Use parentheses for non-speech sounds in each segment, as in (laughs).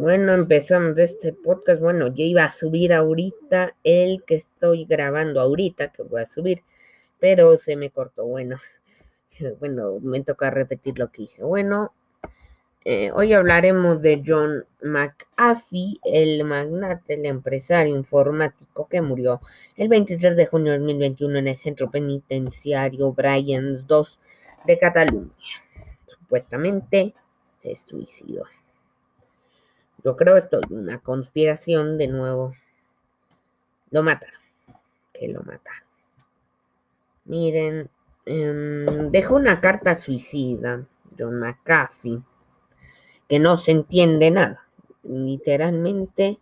Bueno, empezamos este podcast. Bueno, yo iba a subir ahorita el que estoy grabando ahorita, que voy a subir, pero se me cortó. Bueno, (laughs) bueno, me toca repetir lo que dije. Bueno, eh, hoy hablaremos de John McAfee, el magnate, el empresario informático que murió el 23 de junio de 2021 en el centro penitenciario Bryans 2 de Cataluña. Supuestamente se suicidó. Yo creo esto es una conspiración de nuevo. Lo mataron. Que lo mataron. Miren, em, dejó una carta suicida, John McAfee, que no se entiende nada. Literalmente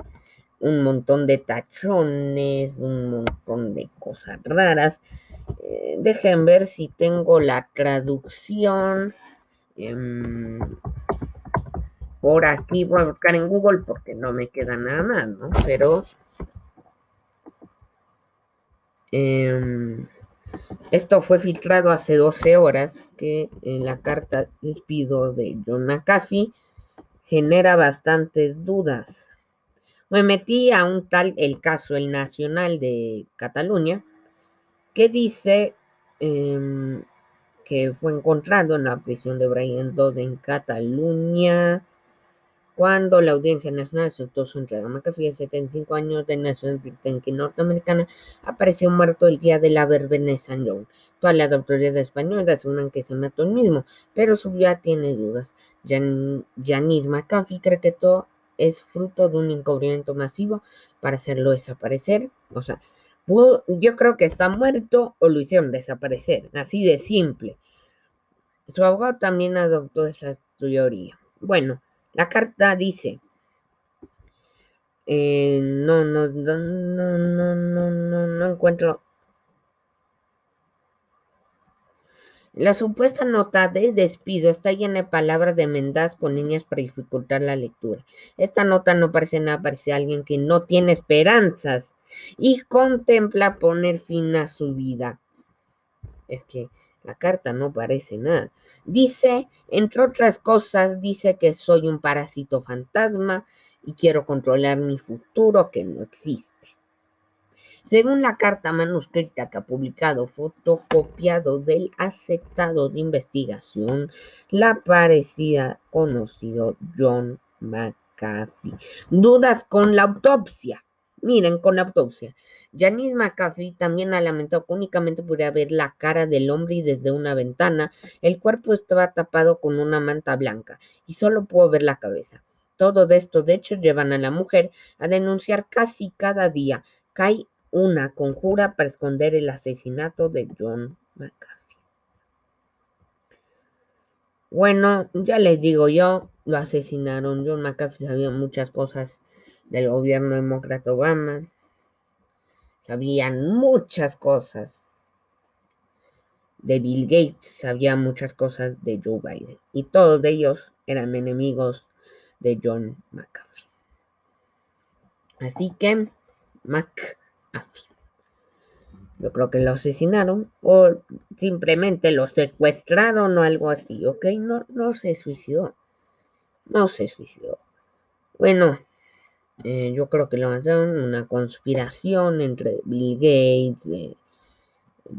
un montón de tachones, un montón de cosas raras. Eh, dejen ver si tengo la traducción. Em, por aquí voy a buscar en Google porque no me queda nada más, ¿no? Pero em, esto fue filtrado hace 12 horas que en la carta despido de John McAfee genera bastantes dudas. Me metí a un tal, el caso El Nacional de Cataluña, que dice em, que fue encontrado en la prisión de Brian Dodd en Cataluña cuando la Audiencia Nacional aceptó su entrega. McAfee, de 75 años de nacionalidad británica norteamericana, apareció muerto el día de la verbena de San John. Todas las autoridades españolas aseguran que se mató el mismo, pero su vida tiene dudas. Jan Janice McAfee cree que todo es fruto de un encubrimiento masivo para hacerlo desaparecer. O sea, yo creo que está muerto o lo hicieron desaparecer, así de simple. Su abogado también adoptó esa teoría. Bueno, la carta dice, eh, no, no, no, no, no, no, no encuentro. La supuesta nota de despido está llena de palabras de enmendadas con líneas para dificultar la lectura. Esta nota no parece nada, parece alguien que no tiene esperanzas y contempla poner fin a su vida. Es que la carta no parece nada. Dice, entre otras cosas, dice que soy un parásito fantasma y quiero controlar mi futuro que no existe. Según la carta manuscrita que ha publicado, fotocopiado del aceptado de investigación, la parecida conocido John McAfee. Dudas con la autopsia. Miren, con la autopsia. Janice McAfee también ha lamentado que únicamente podía ver la cara del hombre desde una ventana. El cuerpo estaba tapado con una manta blanca y solo pudo ver la cabeza. Todo de esto, de hecho, llevan a la mujer a denunciar casi cada día que hay una conjura para esconder el asesinato de John McAfee. Bueno, ya les digo yo, lo asesinaron. John McAfee sabía muchas cosas del gobierno demócrata Obama. Sabían muchas cosas de Bill Gates, sabía muchas cosas de Joe Biden. Y todos ellos eran enemigos de John McAfee. Así que McAfee. Yo creo que lo asesinaron o simplemente lo secuestraron o algo así, ¿ok? No, no se suicidó. No se suicidó. Bueno, eh, yo creo que lo mataron una conspiración entre Bill Gates, eh,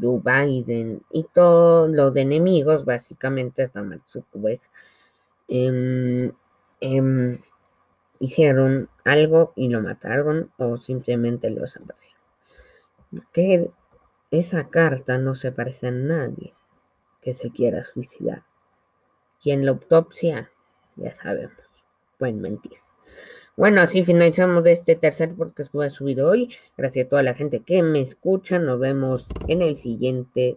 Joe Biden y todos los enemigos, básicamente hasta Mark em, em, hicieron algo y lo mataron o simplemente lo desaparecieron. Que esa carta no se parece a nadie que se quiera suicidar. Y en la autopsia, ya sabemos, pueden mentir. Bueno, así finalizamos este tercer podcast que voy a subir hoy. Gracias a toda la gente que me escucha. Nos vemos en el siguiente